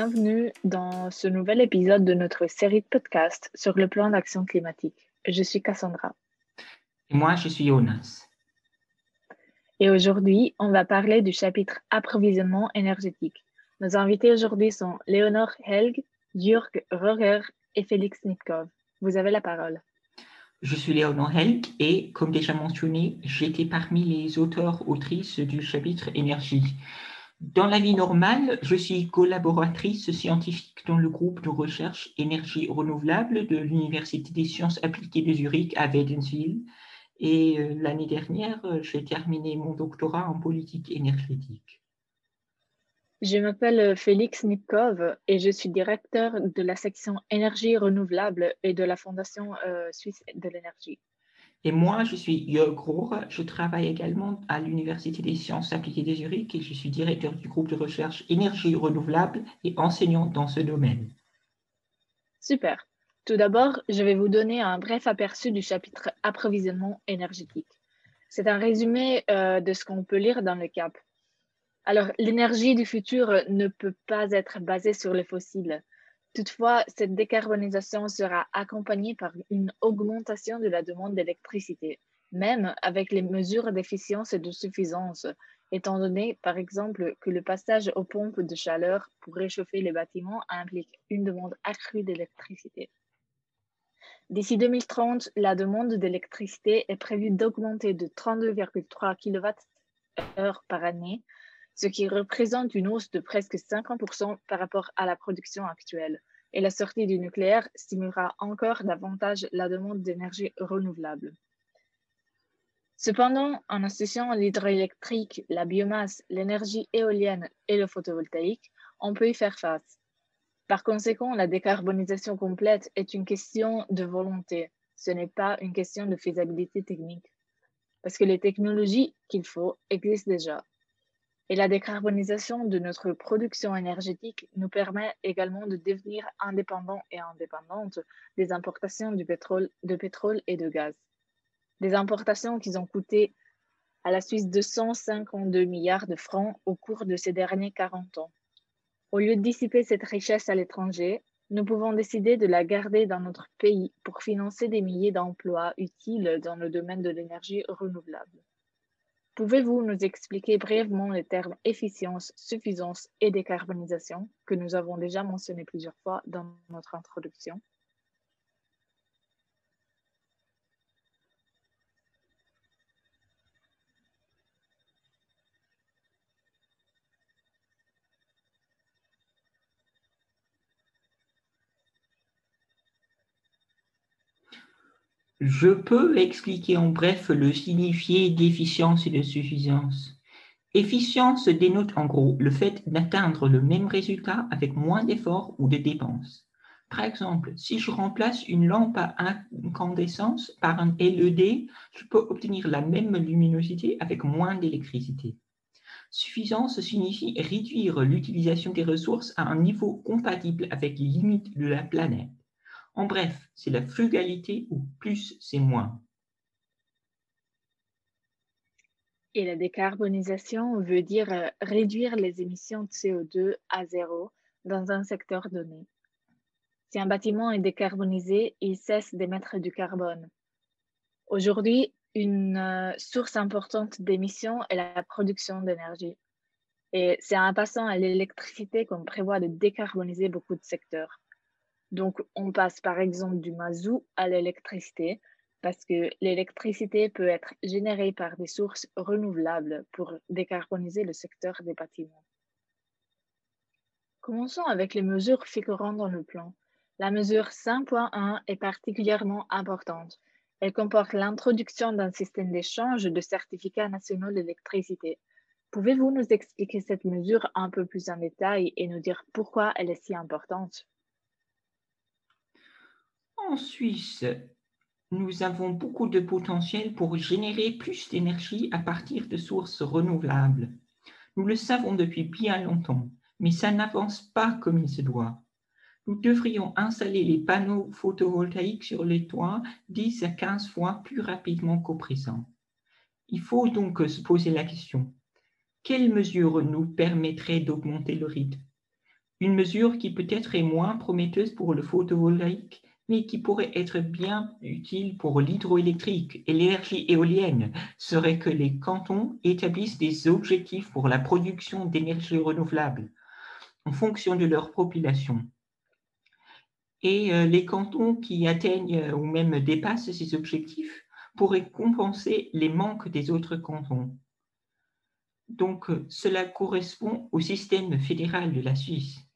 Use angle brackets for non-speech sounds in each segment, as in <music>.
bienvenue dans ce nouvel épisode de notre série de podcasts sur le plan d'action climatique. Je suis Cassandra. Et moi, je suis Jonas. Et aujourd'hui, on va parler du chapitre approvisionnement énergétique. Nos invités aujourd'hui sont Léonore Helg, Jürg Roger et Félix Nitkov. Vous avez la parole. Je suis Léonore Helg et, comme déjà mentionné, j'étais parmi les auteurs-autrices du chapitre énergie. Dans la vie normale, je suis collaboratrice scientifique dans le groupe de recherche énergie renouvelable de l'Université des sciences appliquées de Zurich à Wädenswil. Et euh, l'année dernière, j'ai terminé mon doctorat en politique énergétique. Je m'appelle Félix Nipkov et je suis directeur de la section énergie renouvelable et de la Fondation euh, suisse de l'énergie. Et moi, je suis Jörg Rohr. Je travaille également à l'Université des sciences appliquées de Zurich et je suis directeur du groupe de recherche énergie renouvelable et enseignant dans ce domaine. Super. Tout d'abord, je vais vous donner un bref aperçu du chapitre approvisionnement énergétique. C'est un résumé euh, de ce qu'on peut lire dans le CAP. Alors, l'énergie du futur ne peut pas être basée sur les fossiles. Toutefois, cette décarbonisation sera accompagnée par une augmentation de la demande d'électricité, même avec les mesures d'efficience et de suffisance, étant donné, par exemple, que le passage aux pompes de chaleur pour réchauffer les bâtiments implique une demande accrue d'électricité. D'ici 2030, la demande d'électricité est prévue d'augmenter de 32,3 kWh par année ce qui représente une hausse de presque 50% par rapport à la production actuelle. Et la sortie du nucléaire stimulera encore davantage la demande d'énergie renouvelable. Cependant, en associant l'hydroélectrique, la biomasse, l'énergie éolienne et le photovoltaïque, on peut y faire face. Par conséquent, la décarbonisation complète est une question de volonté. Ce n'est pas une question de faisabilité technique. Parce que les technologies qu'il faut existent déjà. Et la décarbonisation de notre production énergétique nous permet également de devenir indépendants et indépendantes des importations de pétrole, et de gaz. Des importations qui ont coûté à la Suisse 252 milliards de francs au cours de ces derniers 40 ans. Au lieu de dissiper cette richesse à l'étranger, nous pouvons décider de la garder dans notre pays pour financer des milliers d'emplois utiles dans le domaine de l'énergie renouvelable. Pouvez-vous nous expliquer brièvement les termes efficience, suffisance et décarbonisation que nous avons déjà mentionnés plusieurs fois dans notre introduction? Je peux expliquer en bref le signifié d'efficience et de suffisance. Efficience dénote en gros le fait d'atteindre le même résultat avec moins d'efforts ou de dépenses. Par exemple, si je remplace une lampe à incandescence par un LED, je peux obtenir la même luminosité avec moins d'électricité. Suffisance signifie réduire l'utilisation des ressources à un niveau compatible avec les limites de la planète. En bref, c'est la frugalité ou plus c'est moins. Et la décarbonisation veut dire euh, réduire les émissions de CO2 à zéro dans un secteur donné. Si un bâtiment est décarbonisé, il cesse d'émettre du carbone. Aujourd'hui, une euh, source importante d'émissions est la production d'énergie. Et c'est en passant à l'électricité qu'on prévoit de décarboniser beaucoup de secteurs. Donc, on passe par exemple du mazout à l'électricité parce que l'électricité peut être générée par des sources renouvelables pour décarboniser le secteur des bâtiments. Commençons avec les mesures figurant dans le plan. La mesure 5.1 est particulièrement importante. Elle comporte l'introduction d'un système d'échange de certificats nationaux d'électricité. Pouvez-vous nous expliquer cette mesure un peu plus en détail et nous dire pourquoi elle est si importante? En Suisse, nous avons beaucoup de potentiel pour générer plus d'énergie à partir de sources renouvelables. Nous le savons depuis bien longtemps, mais ça n'avance pas comme il se doit. Nous devrions installer les panneaux photovoltaïques sur les toits 10 à 15 fois plus rapidement qu'au présent. Il faut donc se poser la question, quelles mesures nous permettraient d'augmenter le rythme? Une mesure qui peut-être est moins prometteuse pour le photovoltaïque, mais qui pourrait être bien utile pour l'hydroélectrique et l'énergie éolienne, serait que les cantons établissent des objectifs pour la production d'énergie renouvelable en fonction de leur population. Et euh, les cantons qui atteignent ou même dépassent ces objectifs pourraient compenser les manques des autres cantons. Donc, euh, cela correspond au système fédéral de la Suisse.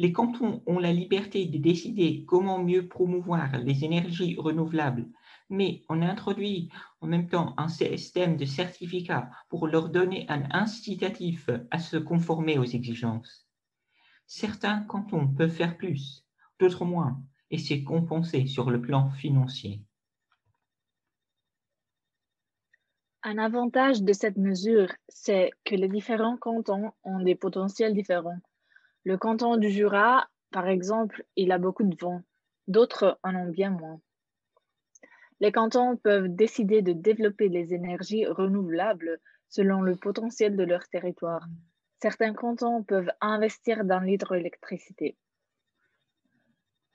Les cantons ont la liberté de décider comment mieux promouvoir les énergies renouvelables, mais on introduit en même temps un système de certificats pour leur donner un incitatif à se conformer aux exigences. Certains cantons peuvent faire plus, d'autres moins, et c'est compensé sur le plan financier. Un avantage de cette mesure, c'est que les différents cantons ont des potentiels différents. Le canton du Jura, par exemple, il a beaucoup de vent, d'autres en ont bien moins. Les cantons peuvent décider de développer les énergies renouvelables selon le potentiel de leur territoire. Certains cantons peuvent investir dans l'hydroélectricité.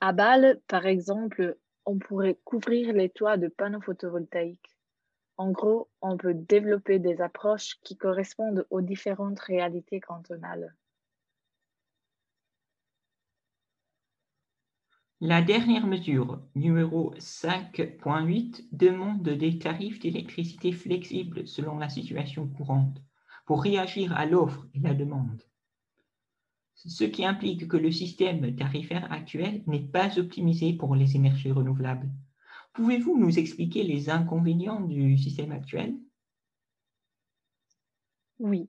À Bâle, par exemple, on pourrait couvrir les toits de panneaux photovoltaïques. En gros, on peut développer des approches qui correspondent aux différentes réalités cantonales. La dernière mesure, numéro 5.8, demande des tarifs d'électricité flexibles selon la situation courante pour réagir à l'offre et la demande. Ce qui implique que le système tarifaire actuel n'est pas optimisé pour les énergies renouvelables. Pouvez-vous nous expliquer les inconvénients du système actuel? Oui.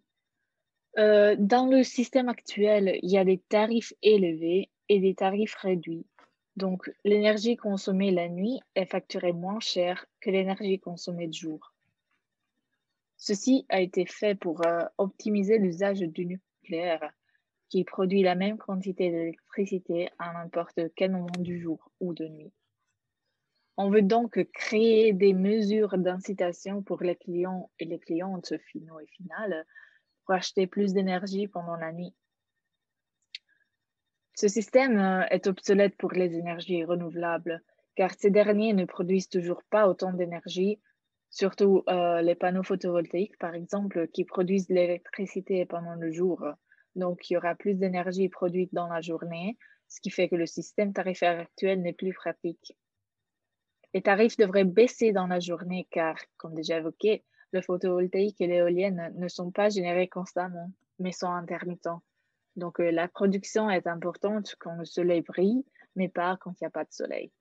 Euh, dans le système actuel, il y a des tarifs élevés et des tarifs réduits. Donc, l'énergie consommée la nuit est facturée moins cher que l'énergie consommée de jour. Ceci a été fait pour euh, optimiser l'usage du nucléaire, qui produit la même quantité d'électricité à n'importe quel moment du jour ou de nuit. On veut donc créer des mesures d'incitation pour les clients et les clientes finaux et finales pour acheter plus d'énergie pendant la nuit. Ce système euh, est obsolète pour les énergies renouvelables car ces derniers ne produisent toujours pas autant d'énergie, surtout euh, les panneaux photovoltaïques par exemple qui produisent l'électricité pendant le jour. Donc il y aura plus d'énergie produite dans la journée, ce qui fait que le système tarifaire actuel n'est plus pratique. Les tarifs devraient baisser dans la journée car, comme déjà évoqué, le photovoltaïque et l'éolienne ne sont pas générés constamment, mais sont intermittents. Donc, euh, la production est importante quand le soleil brille, mais pas quand il n'y a pas de soleil.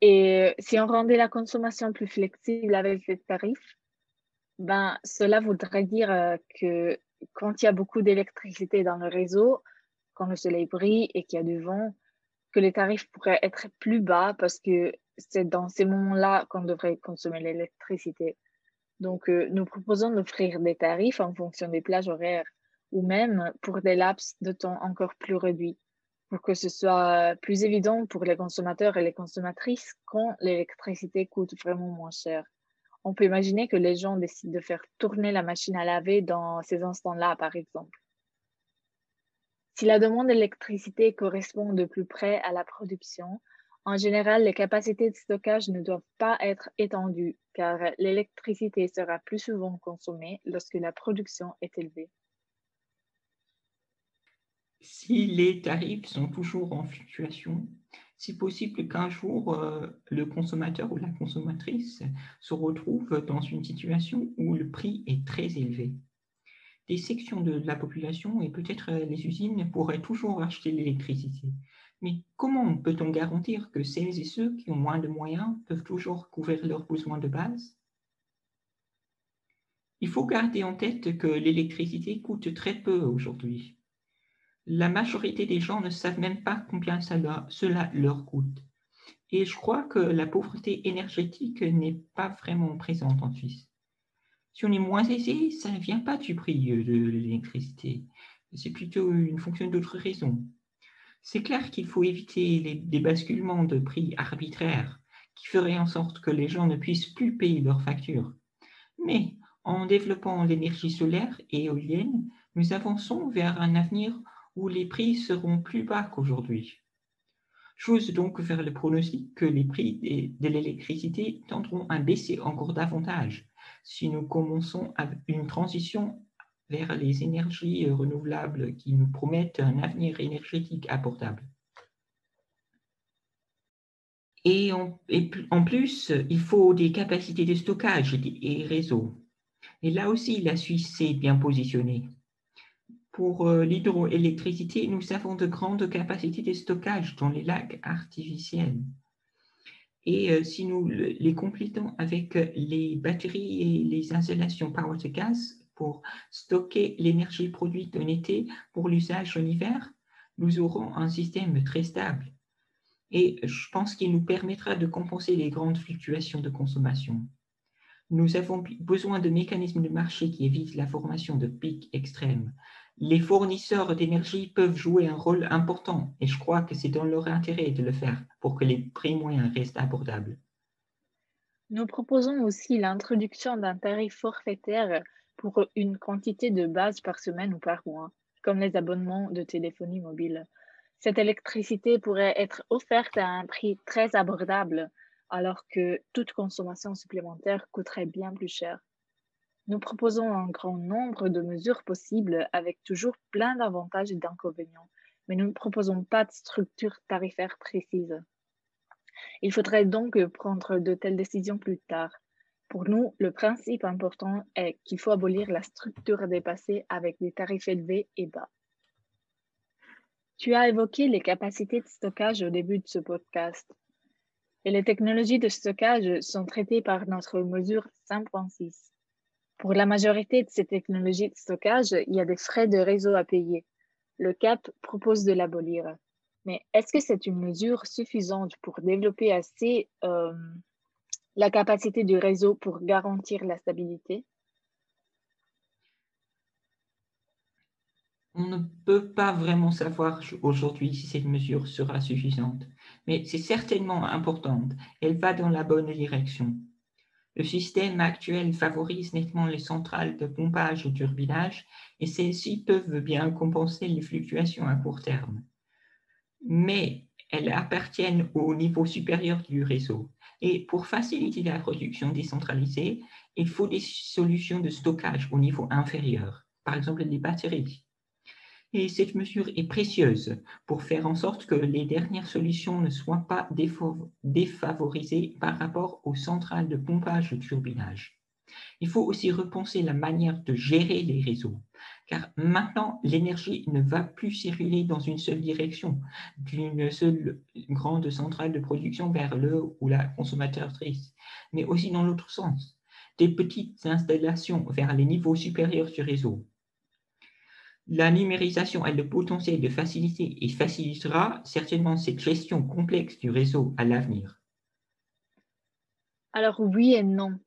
Et euh, si on rendait la consommation plus flexible avec les tarifs, ben, cela voudrait dire euh, que quand il y a beaucoup d'électricité dans le réseau, quand le soleil brille et qu'il y a du vent, que les tarifs pourraient être plus bas parce que c'est dans ces moments-là qu'on devrait consommer l'électricité. Donc, nous proposons d'offrir des tarifs en fonction des plages horaires ou même pour des laps de temps encore plus réduits pour que ce soit plus évident pour les consommateurs et les consommatrices quand l'électricité coûte vraiment moins cher. On peut imaginer que les gens décident de faire tourner la machine à laver dans ces instants-là, par exemple. Si la demande d'électricité correspond de plus près à la production, en général, les capacités de stockage ne doivent pas être étendues car l'électricité sera plus souvent consommée lorsque la production est élevée. Si les tarifs sont toujours en fluctuation, c'est possible qu'un jour, euh, le consommateur ou la consommatrice se retrouve dans une situation où le prix est très élevé des sections de la population et peut-être les usines pourraient toujours acheter l'électricité. Mais comment peut-on garantir que celles et ceux qui ont moins de moyens peuvent toujours couvrir leurs besoins de base? Il faut garder en tête que l'électricité coûte très peu aujourd'hui. La majorité des gens ne savent même pas combien cela leur coûte. Et je crois que la pauvreté énergétique n'est pas vraiment présente en Suisse. Si on est moins aisé, ça ne vient pas du prix de l'électricité. C'est plutôt une fonction d'autres raisons. C'est clair qu'il faut éviter les, des basculements de prix arbitraires qui feraient en sorte que les gens ne puissent plus payer leurs factures. Mais en développant l'énergie solaire et éolienne, nous avançons vers un avenir où les prix seront plus bas qu'aujourd'hui. J'ose donc faire le pronostic que les prix de l'électricité tendront à baisser encore davantage si nous commençons une transition vers les énergies renouvelables qui nous promettent un avenir énergétique abordable. Et en, plus, il faut des capacités de stockage et réseaux. Et là aussi, la Suisse s'est bien positionnée. Pour euh, l'hydroélectricité, nous avons de grandes capacités de stockage dans les lacs artificiels. Et euh, si nous les complétons avec les batteries et les installations power to gas pour stocker l'énergie produite en été pour l'usage en hiver, nous aurons un système très stable. Et je pense qu'il nous permettra de compenser les grandes fluctuations de consommation. Nous avons besoin de mécanismes de marché qui évitent la formation de pics extrêmes les fournisseurs d'énergie peuvent jouer un rôle important et je crois que c'est dans leur intérêt de le faire pour que les prix moyens restent abordables. Nous proposons aussi l'introduction d'un tarif forfaitaire pour une quantité de base par semaine ou par mois, comme les abonnements de téléphonie mobile. Cette électricité pourrait être offerte à un prix très abordable, alors que toute consommation supplémentaire coûterait bien plus cher. Nous proposons un grand nombre de mesures possibles avec toujours plein d'avantages et d'inconvénients, mais nous ne proposons pas de structure tarifaire précise. Il faudrait donc prendre de telles décisions plus tard. Pour nous, le principe important est qu'il faut abolir la structure dépassée avec des tarifs élevés et bas. Tu as évoqué les capacités de stockage au début de ce podcast. Et les technologies de stockage sont traitées par notre mesure 5.6. Pour la majorité de ces technologies de stockage, il y a des frais de réseau à payer. Le CAP propose de l'abolir. Mais est-ce que c'est une mesure suffisante pour développer assez euh, la capacité du réseau pour garantir la stabilité? On ne peut pas vraiment savoir aujourd'hui si cette mesure sera suffisante, mais c'est certainement importante. Elle va dans la bonne direction. Le système actuel favorise nettement les centrales de pompage et turbinage et celles-ci peuvent bien compenser les fluctuations à court terme. Mais elles appartiennent au niveau supérieur du réseau. Et pour faciliter la production décentralisée, il faut des solutions de stockage au niveau inférieur, par exemple les batteries. Et cette mesure est précieuse pour faire en sorte que les dernières solutions ne soient pas défavorisées par rapport aux centrales de pompage de turbinage. Il faut aussi repenser la manière de gérer les réseaux, car maintenant, l'énergie ne va plus circuler dans une seule direction, d'une seule grande centrale de production vers le ou la consommatrice, mais aussi dans l'autre sens, des petites installations vers les niveaux supérieurs du réseau, la numérisation a le potentiel de faciliter et facilitera certainement cette gestion complexe du réseau à l'avenir. Alors oui et non.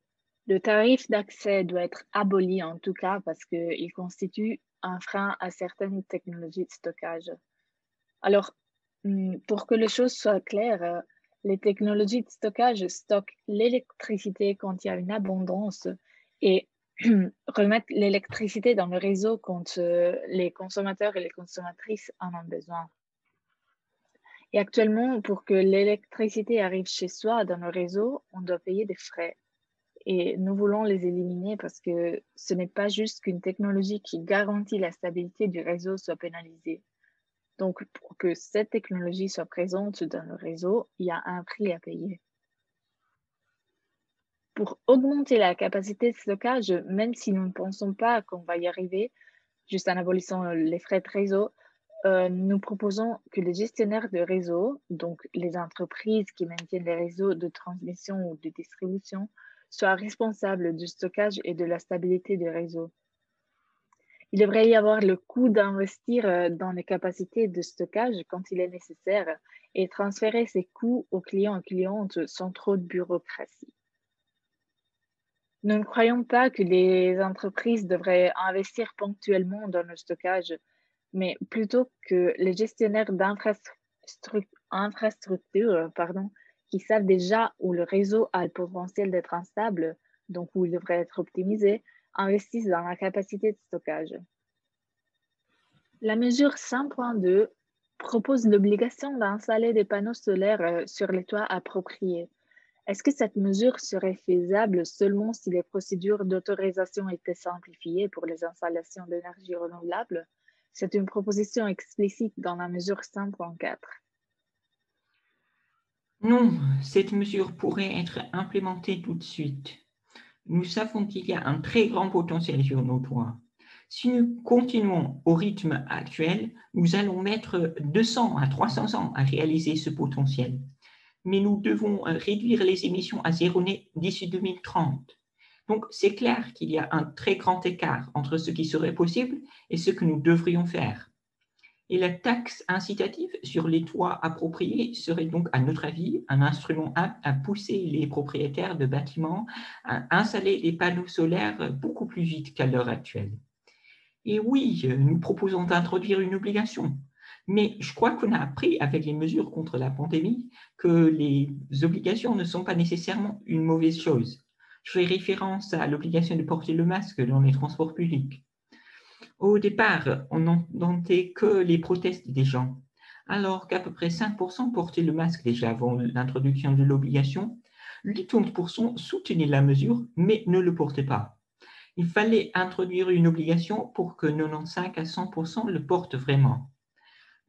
Le tarif d'accès doit être aboli en tout cas parce qu'il constitue un frein à certaines technologies de stockage. Alors, hmm, pour que les choses soient claires, les technologies de stockage stockent l'électricité quand il y a une abondance et <clears throat> remettre l'électricité dans le réseau quand euh, les consommateurs et les consommatrices en ont besoin. Et actuellement, pour que l'électricité arrive chez soi dans le réseau, on doit payer des frais. Et nous voulons les éliminer parce que ce n'est pas juste qu'une technologie qui garantit la stabilité du réseau soit pénalisée. Donc, pour que cette technologie soit présente dans le réseau, il y a un prix à payer pour augmenter la capacité de stockage, même si nous ne pensons pas qu'on va y arriver, juste en abolissant les frais de réseau, euh, nous proposons que les gestionnaires de réseau, donc les entreprises qui maintiennent les réseaux de transmission ou de distribution, soient responsables du stockage et de la stabilité des réseaux. Il devrait y avoir le coût d'investir euh, dans les capacités de stockage quand il est nécessaire et transférer ces coûts aux clients et clientes sans trop de bureaucratie. Nous ne croyons pas que les entreprises devraient investir ponctuellement dans le stockage, mais plutôt que les gestionnaires d'infrastructures qui savent déjà où le réseau a le potentiel d'être instable, donc où il devrait être optimisé, investissent dans la capacité de stockage. La mesure 5.2 propose l'obligation d'installer des panneaux solaires euh, sur les toits appropriés. Est-ce que cette mesure serait faisable seulement si les procédures d'autorisation étaient simplifiées pour les installations d'énergie renouvelable? C'est une proposition explicite dans la mesure 5.4. Non, cette mesure pourrait être implémentée tout de suite. Nous savons qu'il y a un très grand potentiel sur nos toits. Si nous continuons au rythme actuel, nous allons mettre 200 à 300 ans à réaliser ce potentiel mais nous devons euh, réduire les émissions à zéro net d'ici 2030. Donc, c'est clair qu'il y a un très grand écart entre ce qui serait possible et ce que nous devrions faire. Et la taxe incitative sur les toits appropriés serait donc, à notre avis, un instrument à pousser les propriétaires de bâtiments à installer des panneaux solaires beaucoup plus vite qu'à l'heure actuelle. Et oui, nous proposons d'introduire une obligation mais je crois qu'on a appris avec les mesures contre la pandémie que les obligations ne sont pas nécessairement une mauvaise chose. Je fais référence à l'obligation de porter le masque dans les transports publics. Au départ, on n'entendait que les protestes des gens, alors qu'à peu près 5% portaient le masque déjà avant l'introduction de l'obligation. 80% soutenaient la mesure, mais ne le portaient pas. Il fallait introduire une obligation pour que 95 à 100% le portent vraiment.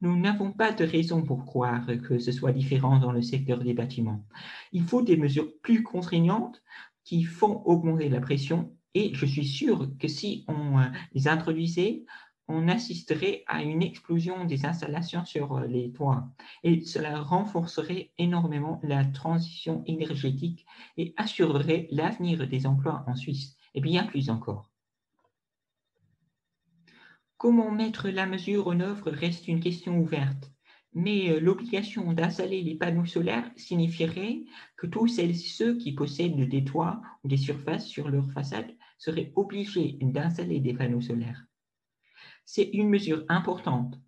Nous n'avons pas de raison pour croire que ce soit différent dans le secteur des bâtiments. Il faut des mesures plus contraignantes qui font augmenter la pression et je suis sûr que si on euh, les introduisait, on assisterait à une explosion des installations sur euh, les toits et cela renforcerait énormément la transition énergétique et assurerait l'avenir des emplois en Suisse et bien plus encore. Comment mettre la mesure en œuvre reste une question ouverte, mais euh, l'obligation d'installer les panneaux solaires signifierait que tous ceux qui possèdent des toits ou des surfaces sur leur façade seraient obligés d'installer des panneaux solaires. C'est une mesure importante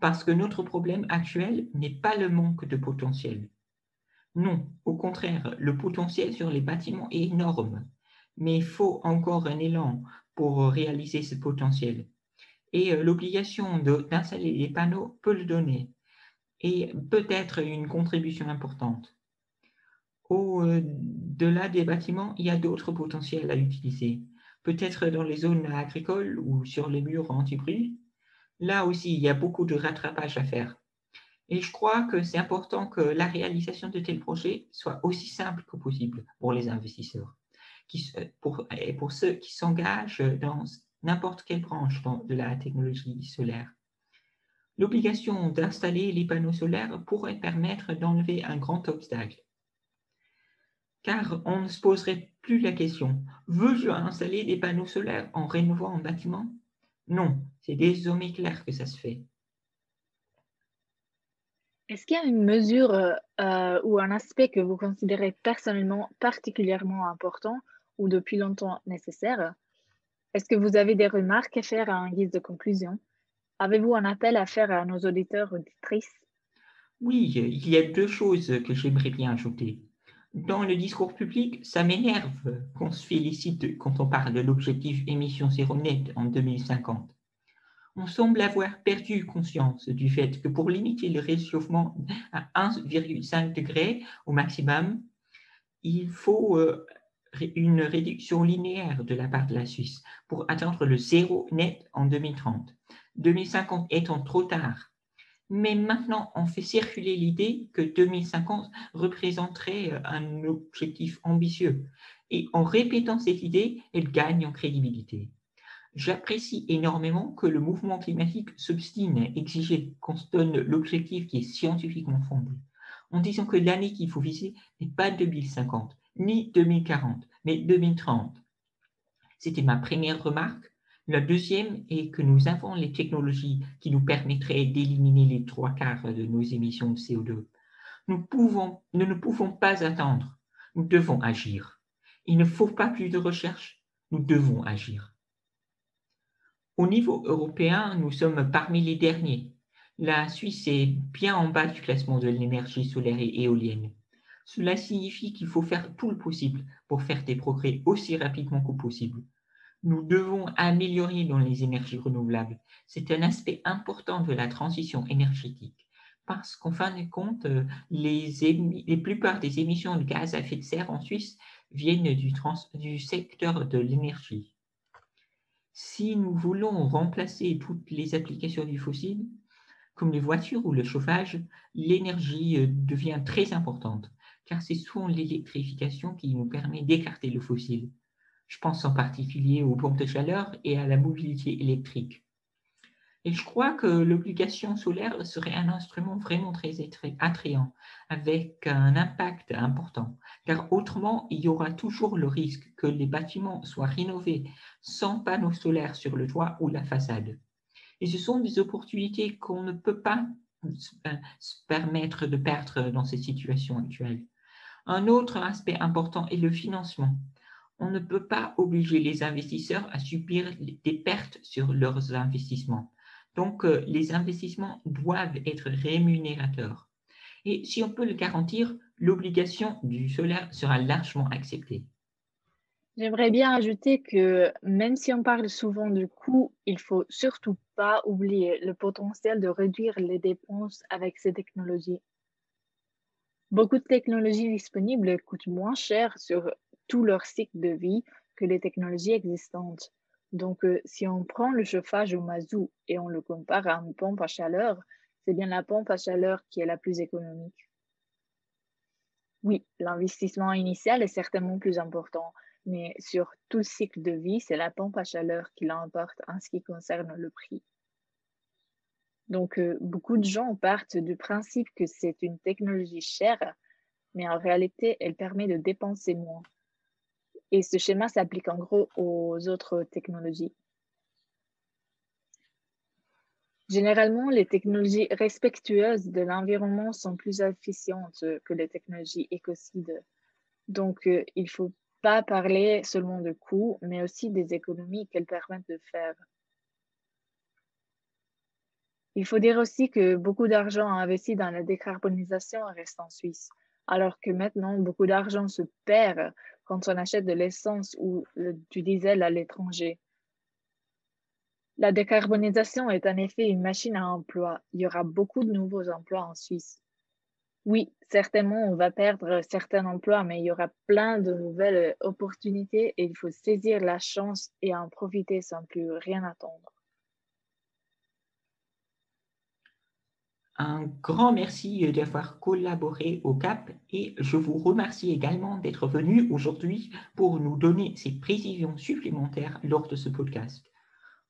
parce que notre problème actuel n'est pas le manque de potentiel. Non, au contraire, le potentiel sur les bâtiments est énorme, mais il faut encore un élan pour réaliser ce potentiel et euh, l'obligation d'installer des panneaux peut le donner et peut être une contribution importante. Au-delà des bâtiments, il y a d'autres potentiels à utiliser. Peut-être dans les zones agricoles ou sur les murs anti-bruit. Là aussi, il y a beaucoup de rattrapage à faire. Et je crois que c'est important que la réalisation de tels projets soit aussi simple que possible pour les investisseurs qui, pour, et pour ceux qui s'engagent dans n'importe quelle branche de la technologie solaire. L'obligation d'installer les panneaux solaires pourrait permettre d'enlever un grand obstacle. Car on ne se poserait plus la question, veux-je installer des panneaux solaires en rénovant un bâtiment? Non, c'est désormais clair que ça se fait. Est-ce qu'il y a une mesure euh, ou un aspect que vous considérez personnellement particulièrement important ou depuis longtemps nécessaire? Est-ce que vous avez des remarques à faire en guise de conclusion? Avez-vous un appel à faire à nos auditeurs auditrices? Oui, il y a deux choses que j'aimerais bien ajouter. Dans le discours public, ça m'énerve qu'on se félicite quand on parle de l'objectif émission zéro net en 2050. On semble avoir perdu conscience du fait que pour limiter le réchauffement à 1,5 degré au maximum, il faut euh, une réduction linéaire de la part de la Suisse pour atteindre le zéro net en 2030. 2050 étant trop tard. Mais maintenant, on fait circuler l'idée que 2050 représenterait euh, un objectif ambitieux. Et en répétant cette idée, elle gagne en crédibilité. J'apprécie énormément que le mouvement climatique s'obstine à exiger qu'on se donne l'objectif qui est scientifiquement fondé, en disant que l'année qu'il faut viser n'est pas 2050, ni 2040, mais 2030. C'était ma première remarque. La deuxième est que nous avons les technologies qui nous permettraient d'éliminer les trois quarts de nos émissions de CO2. Nous, nous ne pouvons pas attendre. Nous devons agir. Il ne faut pas plus de recherche. Nous devons agir. Au niveau européen, nous sommes parmi les derniers. La Suisse est bien en bas du classement de l'énergie solaire et éolienne. Cela signifie qu'il faut faire tout le possible pour faire des progrès aussi rapidement que possible. Nous devons améliorer dans les énergies renouvelables. C'est un aspect important de la transition énergétique parce qu'en fin de compte, euh, les, plupart des émissions de gaz à effet de serre en Suisse viennent du, du secteur de l'énergie. Si nous voulons remplacer toutes les applications du fossile, comme les voitures ou le chauffage, l'énergie euh, devient très importante, car c'est souvent l'électrification qui nous permet d'écarter le fossile. Je pense en particulier aux pompes de chaleur et à la mobilité électrique. Et je crois que l'obligation solaire serait un instrument vraiment très attrayant, avec un impact important, car autrement, il y aura toujours le risque que les bâtiments soient rénovés sans panneaux solaires sur le toit ou la façade. Et ce sont des opportunités qu'on ne peut pas se permettre de perdre dans cette situation actuelle. Un autre aspect important est le financement. On ne peut pas obliger les investisseurs à subir des pertes sur leurs investissements. Donc, euh, les investissements doivent être rémunérateurs. Et si on peut le garantir, l'obligation du solaire sera largement acceptée. J'aimerais bien ajouter que même si on parle souvent du coût, il faut surtout pas oublier le potentiel de réduire les dépenses avec ces technologies. Beaucoup de technologies disponibles coûtent moins cher sur tout leur cycle de vie que les technologies existantes. Donc, euh, si on prend le chauffage au mazout et on le compare à une pompe à chaleur, c'est bien la pompe à chaleur qui est la plus économique. Oui, l'investissement initial est certainement plus important, mais sur tout le cycle de vie, c'est la pompe à chaleur qui l'emporte en ce qui concerne le prix. Donc, euh, beaucoup de gens partent du principe que c'est une technologie chère, mais en réalité, elle permet de dépenser moins. Et ce schéma s'applique en gros aux autres technologies. Généralement, les technologies respectueuses de l'environnement sont plus efficientes que les technologies écocides. Donc, euh, il ne faut pas parler seulement de coûts, mais aussi des économies qu'elles permettent de faire. Il faut dire aussi que beaucoup d'argent investi dans la décarbonisation reste en Suisse, alors que maintenant, beaucoup d'argent se perd quand on achète de l'essence ou du diesel à l'étranger. La décarbonisation est en effet une machine à emploi. Il y aura beaucoup de nouveaux emplois en Suisse. Oui, certainement, on va perdre certains emplois, mais il y aura plein de nouvelles opportunités et il faut saisir la chance et en profiter sans plus rien attendre. Un grand merci d'avoir collaboré au CAP et je vous remercie également d'être venu aujourd'hui pour nous donner ces précisions supplémentaires lors de ce podcast.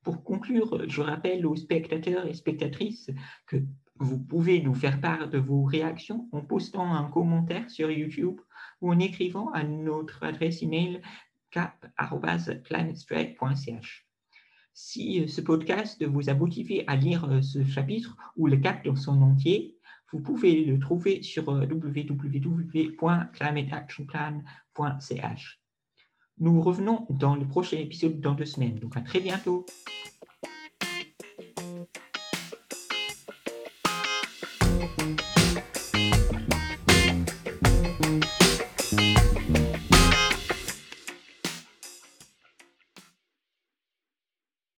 Pour conclure, je rappelle aux spectateurs et spectatrices que vous pouvez nous faire part de vos réactions en postant un commentaire sur YouTube ou en écrivant à notre adresse email cap.climatestrike.ch. Si euh, ce podcast vous a motivé à lire euh, ce chapitre ou le cap dans son entier, vous pouvez le trouver sur euh, www.climateactionplan.ch. Nous revenons dans le prochain épisode dans deux semaines, donc à très bientôt.